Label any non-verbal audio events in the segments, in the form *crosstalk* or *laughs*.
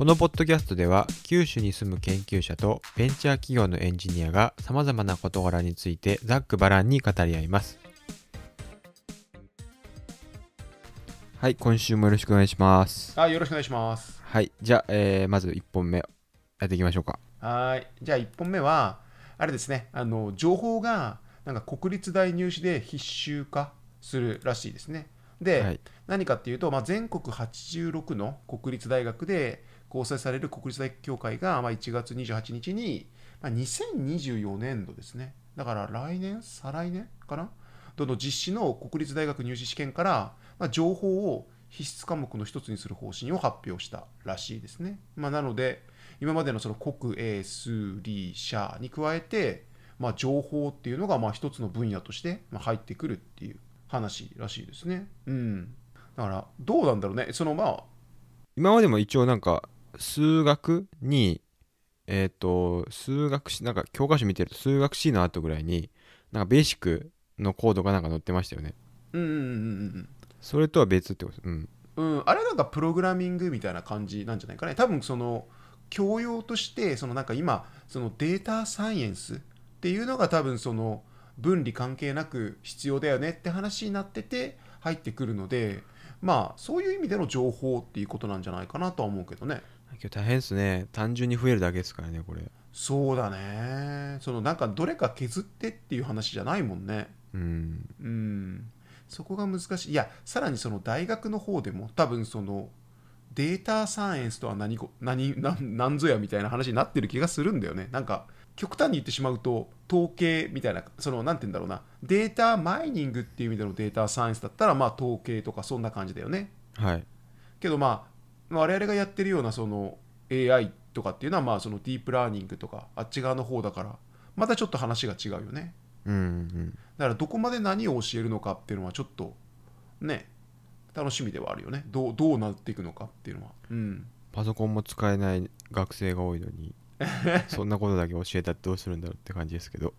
このポッドキャストでは九州に住む研究者とベンチャー企業のエンジニアが様々な事柄についてざっくばらんに語り合います。はい今週もよろしくお願いします。あよろしくお願いします。はいじゃあ、えーまず1本目やっていきましょうか。はい。じゃあ1本目はあれですね。あの情報がなんか国立大入試で必修化するらしいですね。で、はい。何かっていうと、まあ、全国86の国立大学で構成される国立大学協会が、まあ、1月28日に、まあ、2024年度ですね。だから来年？再来年かな？どの実施の国立大学入試試験から、まあ、情報を必須科目の一つにする方針を発表したらしいですね、まあ、なので今までのその国英数理社に加えて、まあ、情報っていうのがまあ一つの分野として入ってくるっていう話らしいですね。うん。だからどうなんだろうね。そのまあ今までも一応なんか数学にえっ、と数学史なんか教科書見てると数学 C の後ぐらいになんかベーシックのコードがなんか載ってましたよね。うんうんうんそれとは別ってこと？うん。うんうんあれなんかプログラミングみたいな感じなんじゃないかね。多分その教養としてそのなんか今そのデータサイエンスっていうのが多分その分離関係なく必要だよねって話になってて入ってくるのでまあそういう意味での情報っていうことなんじゃないかなとは思うけどね今日大変ですね。単純に増えるだけですからねこれ。そうだね。そのなんかどれか削ってっていう話じゃないもんね。うん。うん。そこが難しい。いやさらにその大学の方でも多分そのデータサイエンスとは何こ何何何ぞやみたいな話になってる気がするんだよね。なんか極端に言ってしまうと統計みたいなそのなんて言うんだろうな。データマイニングっていう意味でのデータサイエンスだったらまあ統計とかそんな感じだよね。はい。けどまあ我々がやってるようなその AI とかっていうのはまあそのディープラーニングとかあっち側の方だからまたちょっと話が違うよね。うんうん。だからどこまで何を教えるのかっていうのはちょっとね楽しみではあるよね。どうどうなっていくのかっていうのは。うん。パソコンも使えない学生が多いのに *laughs* そんなことだけ教えたらどうするんだろうって感じですけど。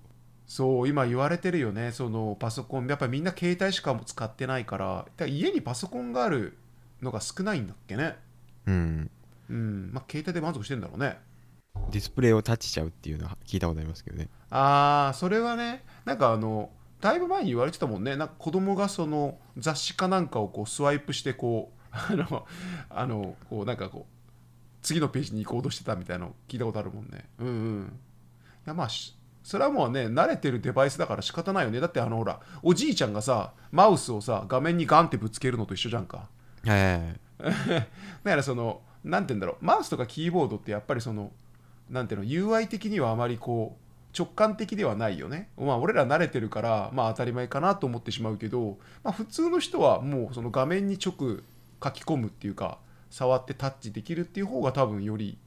そう今言われてるよね。そのパソコンやっぱりみんな携帯しかも使ってないからだから家にパソコンがあるのが少ないんだっけねうん。うん。まあ携帯で満足してんだろうね。ディスプレイをタッチしちゃうっていうのは聞いたことありますけどね。ああそれはねなんかあのだいぶ前に言われてたもんね。なんか子供がその雑誌かなんかをこうスワイプしてこう *laughs* あのあのこうなんかこう次のページに行こうとしてたみたいなの聞いたことあるもんね。うんうん。いやまあしそれはもうね慣れてるデバイスだから仕方ないよね。だってあのほらおじいちゃんがさマウスをさ画面にガンってぶつけるのと一緒じゃんか。はいはいはい *laughs* だからそのなんて言うんだろうマウスとかキーボードってやっぱりそのなんていうの UI 的にはあまりこう直感的ではないよね。まあ俺ら慣れてるからまあ当たり前かなと思ってしまうけど、まあ、普通の人はもうその画面に直書き込むっていうか触ってタッチできるっていう方が多分より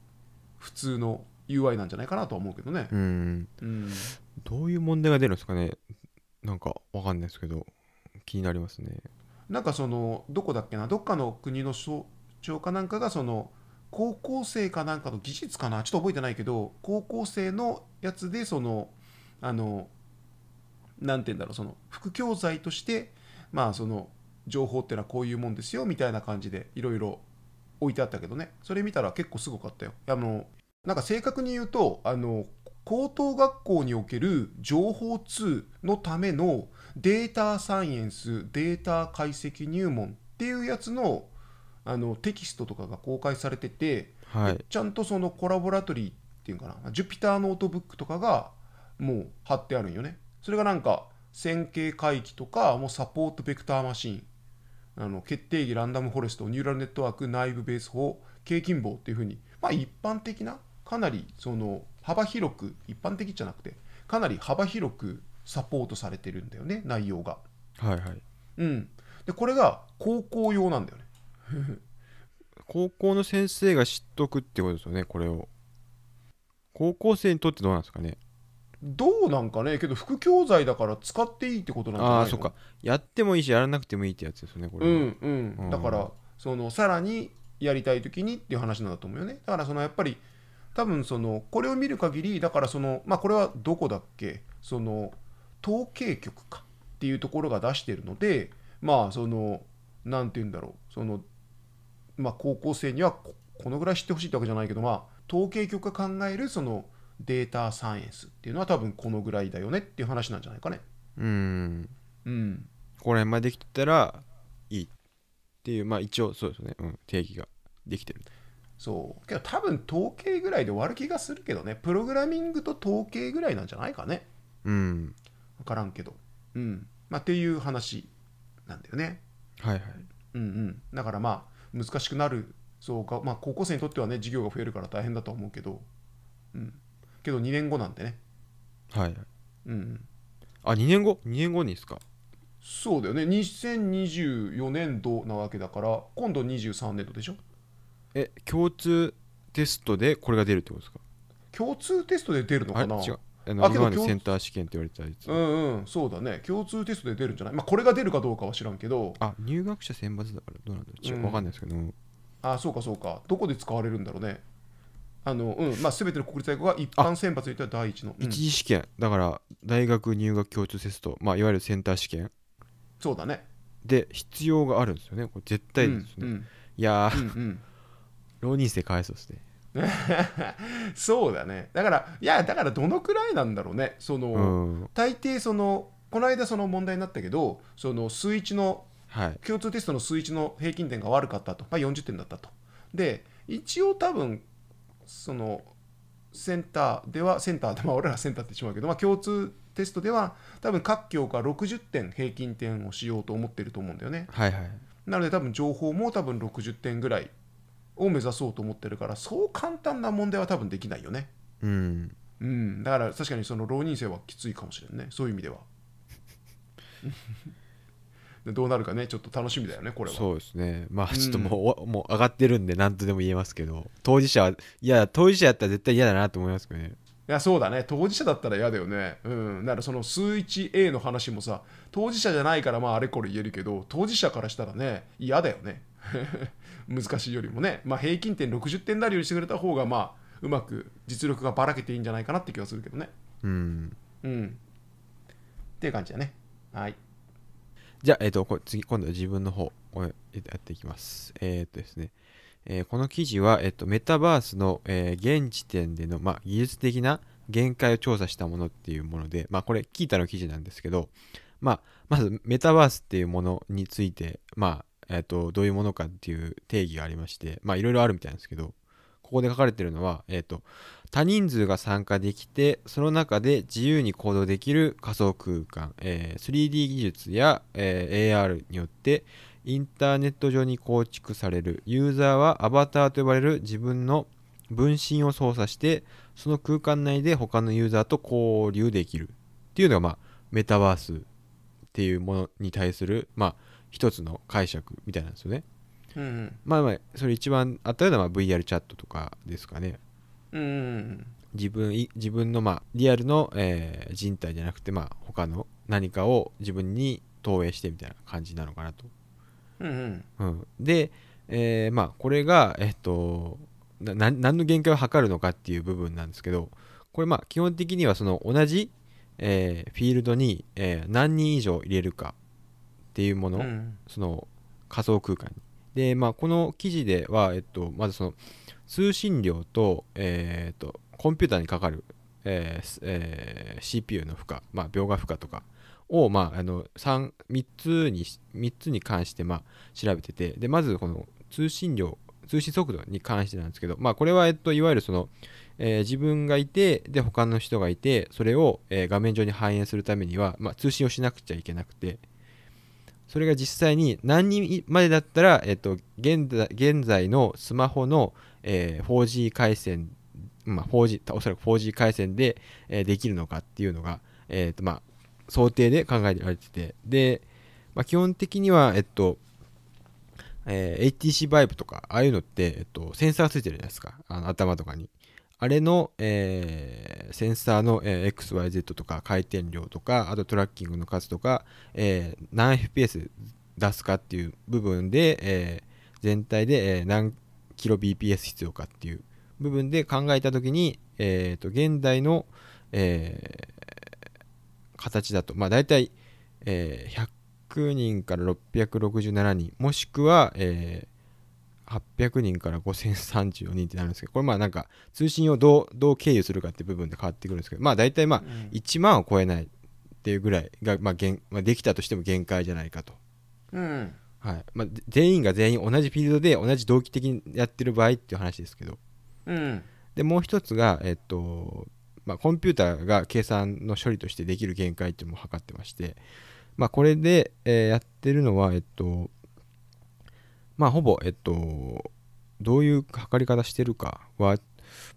普通の UI なんじゃないかなとは思うけどね。うん。うん。どういう問題が出るんですかね。なんかわかんないですけど気になりますねなんかそのどこだっけな？どっかの国の省庁かなんかがその高校生かなんかの技術かな？ちょっと覚えてないけど高校生のやつでそのあのなんて言うんだろうその副教材としてまあその情報っていうのはこういうもんですよみたいな感じでいろいろ置いてあったけどね。それ見たら結構すごかったよ。あのなんか正確に言うとあの高等学校における情報通のためのデータサイエンスデータ解析入門っていうやつのあのテキストとかが公開されてて、はい。ちゃんとそのコラボラトリーっていうかな Jupyter Notebook とかがもう貼ってあるんよね。それがなんか線形回帰とかもうサポートベクターマシンあの決定木ランダムフォレストニューラルネットワークナイーブベイズ法 k 近傍法っていうふうにまあ一般的なかなりその幅広く一般的じゃなくてかなり幅広くサポートされてるんだよね内容が。はいはい。うん。でこれが高校用なんだよね。*laughs* 高校の先生が知っとくってことですよねこれを。高校生にとってどうなんですかね。どうなんかねけど副教材だから使っていいってことなんじゃないの？ああーそっか。やってもいいしやらなくてもいいってやつですよねこれは、うんうん、うん。だからそのさらにやりたい時にっていう話なんだと思うよね。だからそのやっぱり多分そのこれを見る限りだからそのまあこれはどこだっけ？その統計局かっていうところが出してるのでまあそのなんて言うんだろうそのまあ高校生にはここのぐらい知ってほしいってわけじゃないけどまあ統計局が考えるそのデータサイエンスっていうのは多分このぐらいだよねっていう話なんじゃないかね。うん。うん。これまでできてたらいいっていうまあ一応そうですね、うん、定義ができてる。そう。けど多分統計ぐらいで終わる気がするけどね。プログラミングと統計ぐらいなんじゃないかね。うん分からんけど。うん。まあっていう話なんだよね。はいはい。うんうん。だからまあ難しくなるそうかまあ高校生にとってはね授業が増えるから大変だとは思うけど。うん。けど2年後なんでね。はいはい。うん。うんあ2年後？2年後にですか？そうだよね。2024年度なわけだから今度23年度でしょ？え共通テストでこれが出るってことですか？共通テストで出るのかな？違うあの今までセンター試験って言われてたやつ、うんうんそうだね。共通テストで出るんじゃない？まあこれが出るかどうかは知らんけど。あ入学者選抜だからどうなんだろう。違ううん。分かんないですけど、あそうかそうか。どこで使われるんだろうね。あのうん。まあ全ての国立大学が一般選抜に言ったら第一の、うん。一次試験。だから大学入学共通テスト、まあ、いわゆるセンター試験。そうだね。で必要があるんですよね。これ絶対ですね、うんいやー、うんうん。うん浪人生かわいそうですね *laughs* そうだね。だからいやだからどのくらいなんだろうね。その、うん。大抵そのこの間その問題になったけどその数1のはい。共通テストの数1の平均点が悪かったと、まあ、40点だったと。で一応多分そのセンターではセンターでまあ *laughs* 俺らセンターって言ってしまうけど、まあ、共通テストでは多分各教科60点平均点をしようと思ってると思うんだよね。はいはい。なので多分情報も多分60点ぐらいを目指そうと思ってるからそう簡単な問題は多分できないよね。うん。うん。だから確かにその浪人生はきついかもしれんね。そういう意味では。*laughs* でどうなるかね。ちょっと楽しみだよねこれは。そうですね。まあちょっともう,お、もう上がってるんで何とでも言えますけど。当事者はいや当事者やったら絶対嫌だなと思いますけどねいやそうだね。当事者だったら嫌だよね。うん。だからその数 1A の話もさ当事者じゃないからまああれこれ言えるけど当事者からしたらね嫌だよね。*laughs* 難しいよりもね。まあ平均点60点なりようにしてくれた方がまあうまく実力がばらけていいんじゃないかなって気がするけどね。うん。うん。っていう感じだね。はい。じゃあ、えっ、と、こ次、今度は自分の方をやっていきます。えっ、とですね、えーこの記事は、えっ、と、メタバースの、えー現時点での、まあ、技術的な限界を調査したものっていうもので、まあ、これ、キータの記事なんですけど、まあ、まず、メタバースっていうものについて、まあ、えっ、と、どういうものかっていう定義がありまして、まあ、いろいろあるみたいなんですけど、ここで書かれてるのは、えっ、と、多人数が参加できてその中で自由に行動できる仮想空間、えー 3D 技術や、えー AR によってインターネット上に構築されるユーザーはアバターと呼ばれる自分の分身を操作してその空間内で他のユーザーと交流できるっていうのが、まあ、メタバースっていうものに対する、まあ、一つの解釈みたいなんですよね。うんうんまあまあそれ一番あったような、まあ、VR チャットとかですかね。うんうん自分い自分の、まあ、リアルの、えー人体じゃなくて、まあ、他の何かを自分に投影してみたいな感じなのかなと。うんうん。うん、で、えーまあ、これが、えっとなな何の限界を測るのかっていう部分なんですけどこれまあ基本的にはその同じ、えーフィールドに、えー何人以上入れるかっていうもの、うんその仮想空間に。で、まあ、この記事では、えっと、まずその通信量と,、えー、とコンピューターにかかる、えーすえー CPU の負荷、まあ、描画負荷とかを、まあ、あの 3, 3つに3つに関して、まあ、調べててでまずこの通信量通信速度に関してなんですけど、まあ、これは、えっと、いわゆるその、えー自分がいてで他の人がいてそれを、えー画面上に反映するためには、まあ、通信をしなくちゃいけなくてそれが実際に何人までだったら、えっと、現在現在のスマホの、えー 4G 回線、まあ、4G おそらく 4G 回線で、えーできるのかっていうのが、えーとまあ、想定で考えられてて。で、まあ、基本的には、えっとえー HTC Vive とかああいうのって、えっと、センサーついてるじゃないですか。あの頭とかに。あれの、えーセンサーの、えー XYZ とか回転量とかあとトラッキングの数とか、えー何 FPS 出すかっていう部分で、えー全体で、えー何キロ BPS 必要かっていう部分で考えた時に、えーと現代の、えー形だと。まあ大体、えー100人から667人。もしくは、えー800人から5034人ってなるんですけど。これまあなんか通信をどうどう経由するかって部分で変わってくるんですけど。まあ大体まあうん。1万を超えないっていうぐらいが、まあ限まあ、できたとしても限界じゃないかと、うん。はい。まあ、ぜ全員が全員同じフィールドで同じ同期的にやってる場合っていう話ですけど。うん。でもう一つが、えっとまあ、コンピューターが計算の処理としてできる限界っていうのも測ってまして、まあ、これで、えやってるのは、えっとまあ、ほぼ、えっと、どういう測り方してるかはう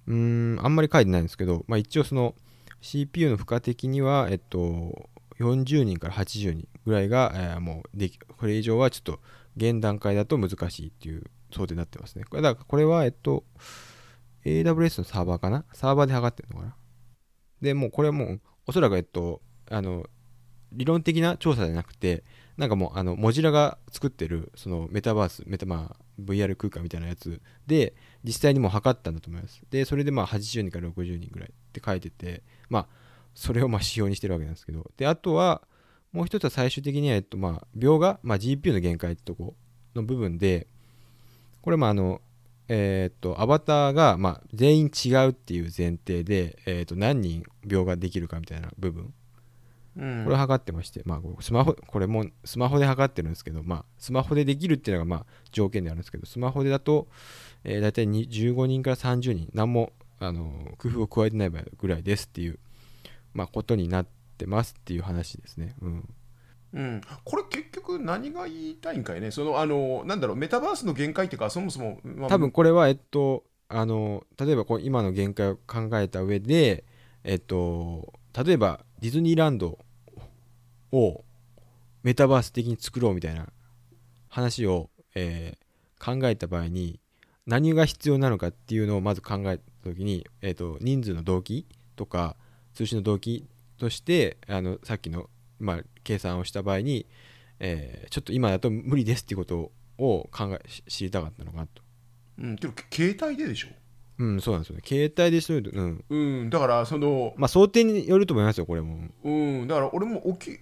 ーんあんまり書いてないんですけど、まあ、一応その CPU の負荷的には、えっと、40人から80人ぐらいが、えーもうできこれ以上はちょっと現段階だと難しいっていう想定になってますね。だからこれは、えっと、AWS のサーバーかな？サーバーで測ってるのかな？で、もうこれはもう、おそらく、えっと、あの、理論的な調査じゃなくて、なんかもう、あの、モジュラが作ってる、そのメタバース、メタ、まあ、VR 空間みたいなやつで、実際にもう測ったんだと思います。で、それでまあ、80人から60人ぐらいって書いてて、まあ、それをまあ指標にしてるわけなんですけど、で、あとは、もう一つは最終的には、えっと、まあ、秒が、まあ、GPU の限界ってとこの部分で、これまあ、あの、えーっと、アバターが、まあ、全員違うっていう前提で、えーっと、何人秒ができるかみたいな部分、うんこれを測ってまして、まあ、これスマホ、これもスマホで測ってるんですけど、まあ、スマホでできるっていうのが、まあ、条件であるんですけど、スマホでだと、えー、大体に15人から30人、何も、あの、工夫を加えてない場合ぐらいですっていう、まあ、ことになってますっていう話ですね。うん。うん、これ結局何が言いたいんかいね。そのあのなんだろうメタバースの限界っていうかそもそも、まあ多分これは、えっと、あの、例えばこう今の限界を考えた上で、えっと、例えばディズニーランドをメタバース的に作ろうみたいな話を、えー考えた場合に何が必要なのかっていうのをまず考えた時に、えっと、人数の動機とか通信の動機としてあのさっきの、まあ、計算をした場合に、えーちょっと今だと無理ですっていうことを考えし知りたかったのかなと。うん、けど携帯ででしょ、うん、そうなんですよね。携帯でそういうの、うん。うん、だからそのまあ、想定によると思いますよ、これも。うん、だから俺もオキ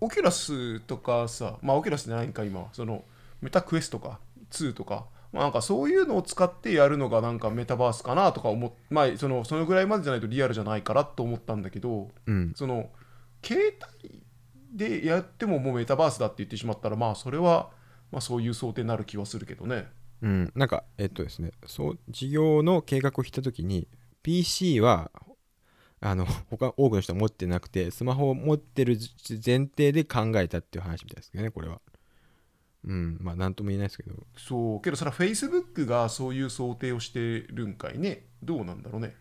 オキュラスとかさ、まあオキュラスじゃないんか今、そのメタクエストか2とか、まあ、なんかそういうのを使ってやるのがなんかメタバースかなとか思っまあそのそのぐらいまでじゃないとリアルじゃないからと思ったんだけど、うん。その携帯でやってももうメタバースだって言ってしまったらまあそれはまあそういう想定になる気はするけどね。うん。なんか、えっとですね、そう、事業の計画を引いたときに、PC は、あの、他、多くの人は持ってなくて、スマホを持ってる前提で考えたっていう話みたいですけどね、これは。うん。まあ、なんとも言えないですけど。そうけどそれは Facebook がそういう想定をしてるんかいねどうなんだろうね。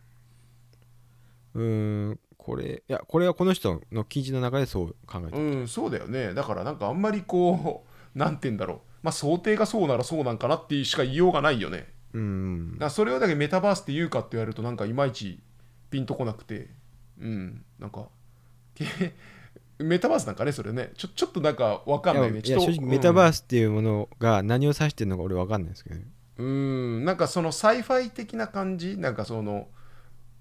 うーん、これ、いや、これはこの人の記事の中でそう考えてる。うん、そうだよね。だからなんかあんまりこう、*laughs* なんて言うんだろう。まあ想定がそうならそうなんかなっていうしか言いようがないよね。うんだそれをだけメタバースって言うかって言われるとなんかいまいちピンとこなくて、うん、なんか、け *laughs* メタバースなんかね、それね、ちょちょっとなんかわかんないね。いや、いや正直メタバースっていうものが何を指してるのか俺わかんないですけどね。うん、なんかその sci-fi 的な感じ、なんかその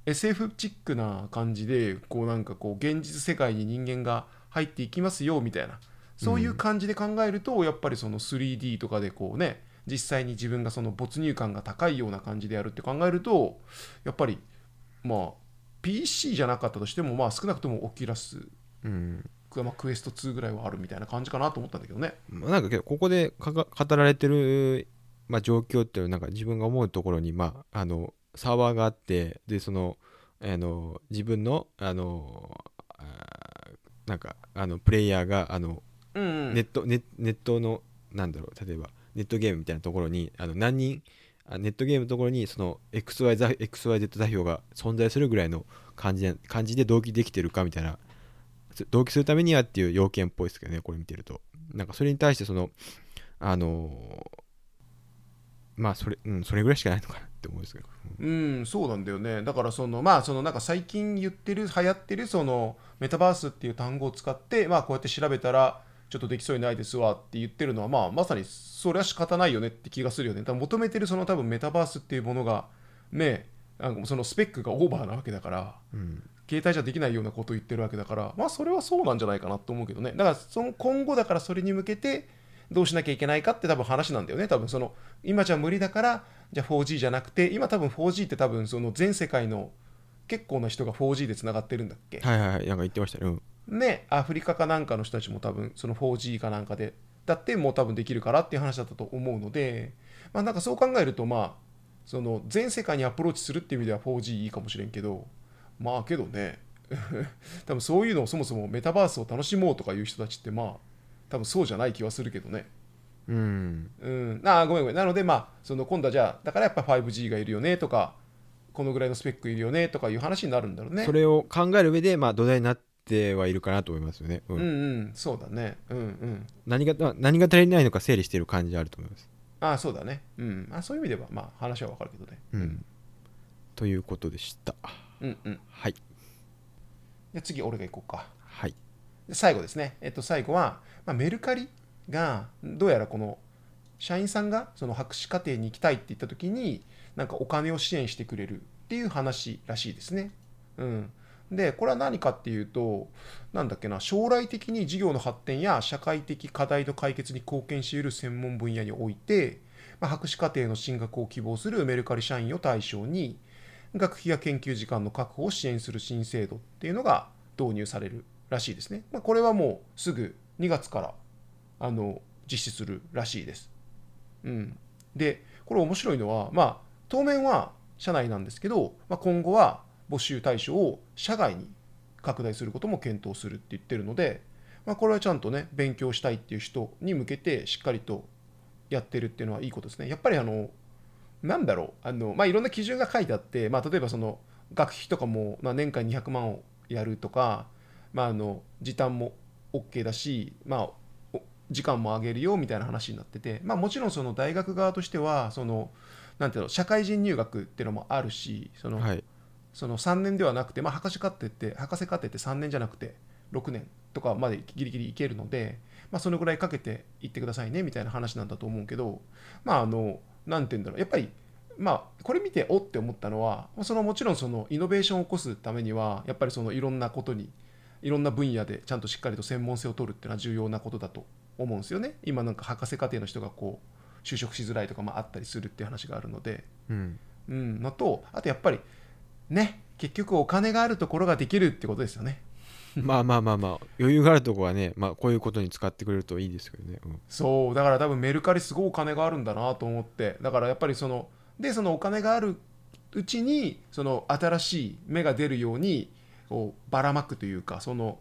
SF チックな感じで、こうなんかこう現実世界に人間が入っていきますよみたいな、そういう感じで考えると、やっぱりその 3D とかでこうね、実際に自分がその没入感が高いような感じでやるって考えると、やっぱりまあ PC じゃなかったとしても、まあ少なくともオキュラス、うん。まあ、クエスト2ぐらいはあるみたいな感じかなと思ったんだけどね。まあなんかけどここで語られてる、まあ、状況っていうのはなんか自分が思うところに、まあ、あのサーバーがあってでそのあの自分のあのなんかあのプレイヤーがあのうんうん。ネット、ネネットのなんだろう例えばネットゲームみたいなところにあの何人あネットゲームのところにその XY 座 XYZ 座標が存在するぐらいの感じで感じで同期できてるかみたいな同期するためにはっていう要件っぽいですけどねこれ見てると。なんかそれに対してそのあのまあそれうんそれぐらいしかないのかなって思うんですけどうん、そうなんだよね。だからそのまあそのなんか最近言ってる流行ってるそのメタバースっていう単語を使ってまあこうやって調べたらちょっとできそうにないですわって言ってるのはまあまさにそれは仕方ないよねって気がするよね。多分求めてるその多分メタバースっていうものがねなんかそのスペックがオーバーなわけだからうん携帯じゃできないようなことを言ってるわけだからまあそれはそうなんじゃないかなと思うけどね。だからその今後だからそれに向けてどうしなきゃいけないかって多分話なんだよね。多分その今じゃ無理だからじゃあ 4G じゃなくて今多分 4G って多分その全世界の結構な人が 4G でつながってるんだっけ、はいはいはい。なんか言ってましたね。うん。ねアフリカかなんかの人たちも多分その 4G かなんかでだってもう多分できるからっていう話だったと思うのでまあなんかそう考えるとまあその全世界にアプローチするっていう意味では 4G いいかもしれんけどまあけどね。*laughs* 多分そういうのをそもそもメタバースを楽しもうとかいう人たちってまあ多分そうじゃない気はするけどね。うん。うん。あーごめんごめん。なのでまあその今度はじゃあだからやっぱ 5G がいるよねとかこのぐらいのスペックいるよねとかいう話になるんだろうね。それを考える上でまあ土台になってはいるかなと思いますよね、うん。うんうん。そうだね。うんうん。何がまあ何が足りないのか整理している感じはあると思います。ああそうだね。うん。あそういう意味ではまあ話はわかるけどね。うん。ということでした。うんうん。はい。で次俺が行こうか。はい。で最後ですね、えっと、最後は、まあ、メルカリがどうやらこの社員さんがその博士課程に行きたいって言った時になんかお金を支援してくれるっていう話らしいですね。うん、でこれは何かっていうとなんだっけな将来的に事業の発展や社会的課題の解決に貢献し得る専門分野において、まあ、博士課程の進学を希望するメルカリ社員を対象に学費や研究時間の確保を支援する新制度っていうのが導入されるらしいですね。まあ、これはもうすぐ2月からあの実施するらしいです。うん、でこれ面白いのは、まあ、当面は社内なんですけど、まあ、今後は募集対象を社外に拡大することも検討するって言ってるので、まあ、これはちゃんとね勉強したいっていう人に向けてしっかりとやってるっていうのはいいことですね。やっぱりあのなんだろうあの、まあ、いろんな基準が書いてあって、まあ、例えばその学費とかも、まあ、年間200万をやるとか、まあ、あの時短も OK だし、まあ、お時間も上げるよみたいな話になってて、まあ、もちろんその大学側としてはそのなんていうの社会人入学っていうのもあるしその、はい。その3年ではなくて、まあ、博士課程って博士課程って3年じゃなくて6年とかまでギリギリいけるので、まあ、そのぐらいかけていってくださいねみたいな話なんだと思うけどまああのなんて言うんだろうやっぱりまあこれ見ておって思ったのはそのもちろんそのイノベーションを起こすためにはやっぱりそのいろんなことにいろんな分野でちゃんとしっかりと専門性を取るっていうのは重要なことだと思うんですよね。今なんか博士課程の人がこう就職しづらいとかもあったりするっていう話があるので。うん。うん、のとあとやっぱりね結局お金があるところができるってことですよね。*laughs* まあまあまあまあ余裕があるとこはね、まあ、こういうことに使ってくれるといいですけどね、うん。そう。だから多分メルカリすごいお金があるんだなと思って。だからやっぱりそのでそのお金があるうちにその新しい芽が出るようにこうばらまくというかその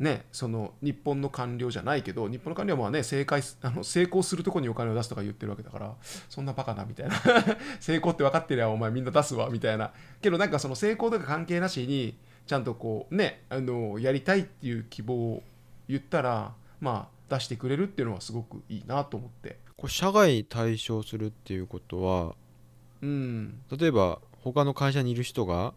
ねその日本の官僚じゃないけど日本の官僚はまあね正解すあの成功するところにお金を出すとか言ってるわけだからそんなバカなみたいな。*laughs* 成功って分かってりゃお前みんな出すわみたいな。けどなんかその成功とか関係なしにちゃんとこうねあのやりたいっていう希望を言ったらまあ出してくれるっていうのはすごくいいなと思って。これ社外対象するっていうことはうん。例えば他の会社にいる人がうん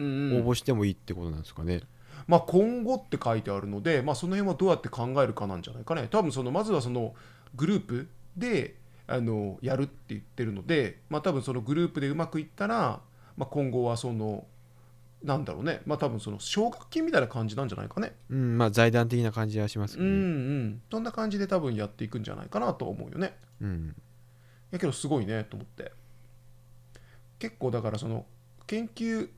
応うん。募してもいいってことなんですかね、まあ、今後って書いてあるので、まあ、その辺はどうやって考えるかなんじゃないかね。多分そのまずはそのグループであのやるって言ってるので、まあ、多分そのグループでうまくいったら、まあ、今後はそのなんだろうね。まあ多分その奨学金みたいな感じなんじゃないかね。うんまあ財団的な感じはしますけうんうん。そんな感じで多分やっていくんじゃないかなと思うよね。うん。やけどすごいねと思って。結構だからその研究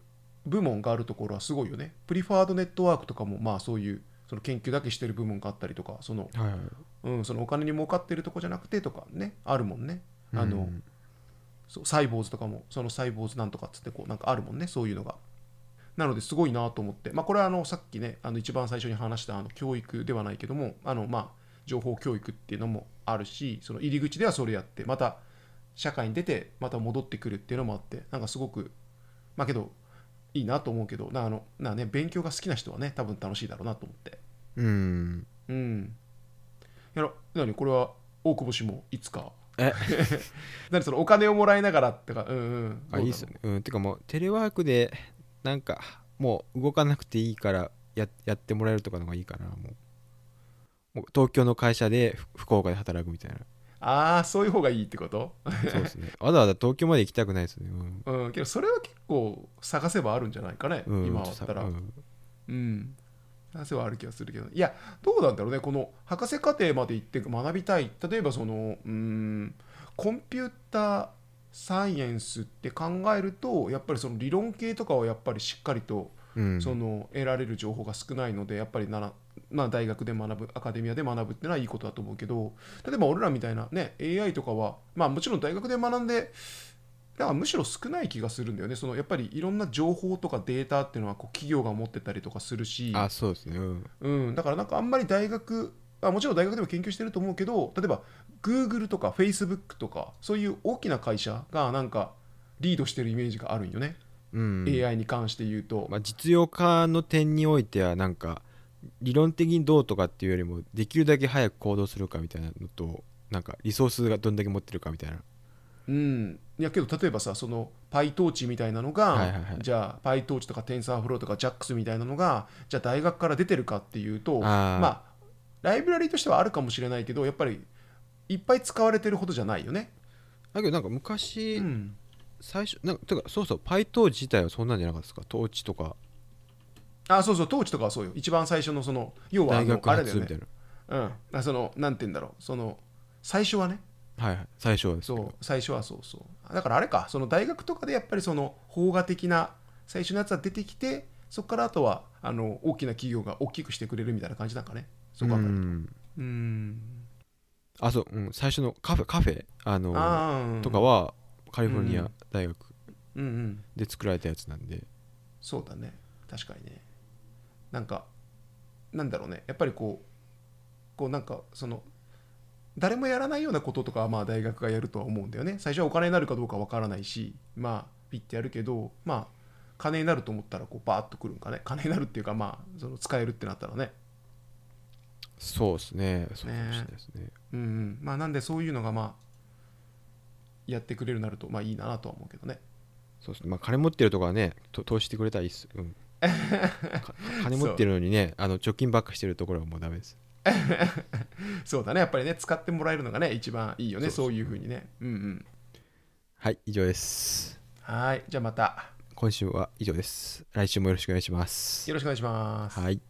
部門があるところはすごいよね。プリファードネットワークとかもまあそういうその研究だけしてる部門があったりとかその,、はいはい。うん、そのお金に儲かってるとこじゃなくてとかねあるもんね。あの、うんそうサイボーズとかもそのサイボーズなんとかっつってこうなんかあるもんねそういうのが。なのですごいなと思って。まあこれはあのさっきねあの一番最初に話したあの教育ではないけどもあのまあ情報教育っていうのもあるしその入り口ではそれやってまた社会に出てまた戻ってくるっていうのもあってなんかすごくまあけどいいなと思うけどなあのなね勉強が好きな人はね多分楽しいだろうなと思って。うん。うん。やろ何これは大久保氏もいつか。え？*laughs* 何そのお金をもらいながらってかうんうん。あいいっすよね。うんてかもうテレワークでなんかもう動かなくていいからややってもらえるとかのがいいかなもう。もう東京の会社でふ福岡で働くみたいなああそういう方がいいってこと？そうですね。わざわざ東京まで行きたくないですね。うん。うんけどそれは結構探せばあるんじゃないかね、うん今だったら。うんうん。話はある気がするけど。いやどうなんだろうねこの博士課程まで行って学びたい。例えばそのうーんコンピューターサイエンスって考えるとやっぱりその理論系とかはやっぱりしっかりとうん。その得られる情報が少ないのでやっぱりなら、まあ、大学で学ぶアカデミアで学ぶっていうのはいいことだと思うけど例えば俺らみたいなね AI とかはまあもちろん大学で学んでだからむしろ少ない気がするんだよね。そのやっぱりいろんな情報とかデータっていうのはこう企業が持ってたりとかするしあそうですね。うん。うん、だからなんかあんまり大学あもちろん大学でも研究してると思うけど例えば Google とか Facebook とかそういう大きな会社がなんかリードしてるイメージがあるんよね、うん。AI に関して言うと、まあ、実用化の点においてはなんか理論的にどうとかっていうよりもできるだけ早く行動するかみたいなのとなんかリソースがどんだけ持ってるかみたいな。うん、いやけど例えばさその PyTorch みたいなのが、はいはいはい。じゃあ PyTorch とか TensorFlow とか JAX みたいなのがじゃあ大学から出てるかっていうとまあライブラリーとしてはあるかもしれないけどやっぱりいっぱい使われてるほどじゃないよね。だけどなんか昔、うん、最初なんかてかそうそう PyTorch 自体はそんなんじゃなかったですか？トーチとかあそうそう Torch とかはそうよ。一番最初のその要はあの大学あれだよね。発みたいな、うん、あそのなんて言うんだろう。その最初はね。はいはい。最初はですけど。そう最初はそうそう。だからあれか。その大学とかでやっぱりその邦画的な最初のやつは出てきてそこからあとはあの大きな企業が大きくしてくれるみたいな感じなんかね。そう考えると。ん。うん。あそう、うん、最初のカフェカフェ？あのあーとかはカリフォルニアうん。大学うんうん。で作られたやつなんで、そうだね。確かにねなんかなんだろうね。やっぱりこうこうなんかその誰もやらないようなこととかはまあ大学がやるとは思うんだよね。最初はお金になるかどうかわからないしまあピッてやるけどまあ金になると思ったらこうバーッとくるんかね。金になるっていうかまあその使えるってなったらね。そうですね。そうですね。うんうん。まあなんでそういうのがまあやってくれるなるとまあいいなとは思うけどね。そうですね。まあ金持ってるとかはねと投資してくれたらいいっす、うん、か *laughs* 金持ってるのにねあの貯金ばっかしてるところはもうダメです。*laughs* そうだねやっぱりね使ってもらえるのがね一番いいよねそういうふうにね。うんうん。はい以上です。はいじゃあまた。今週は以上です。来週もよろしくお願いします。よろしくお願いします。はい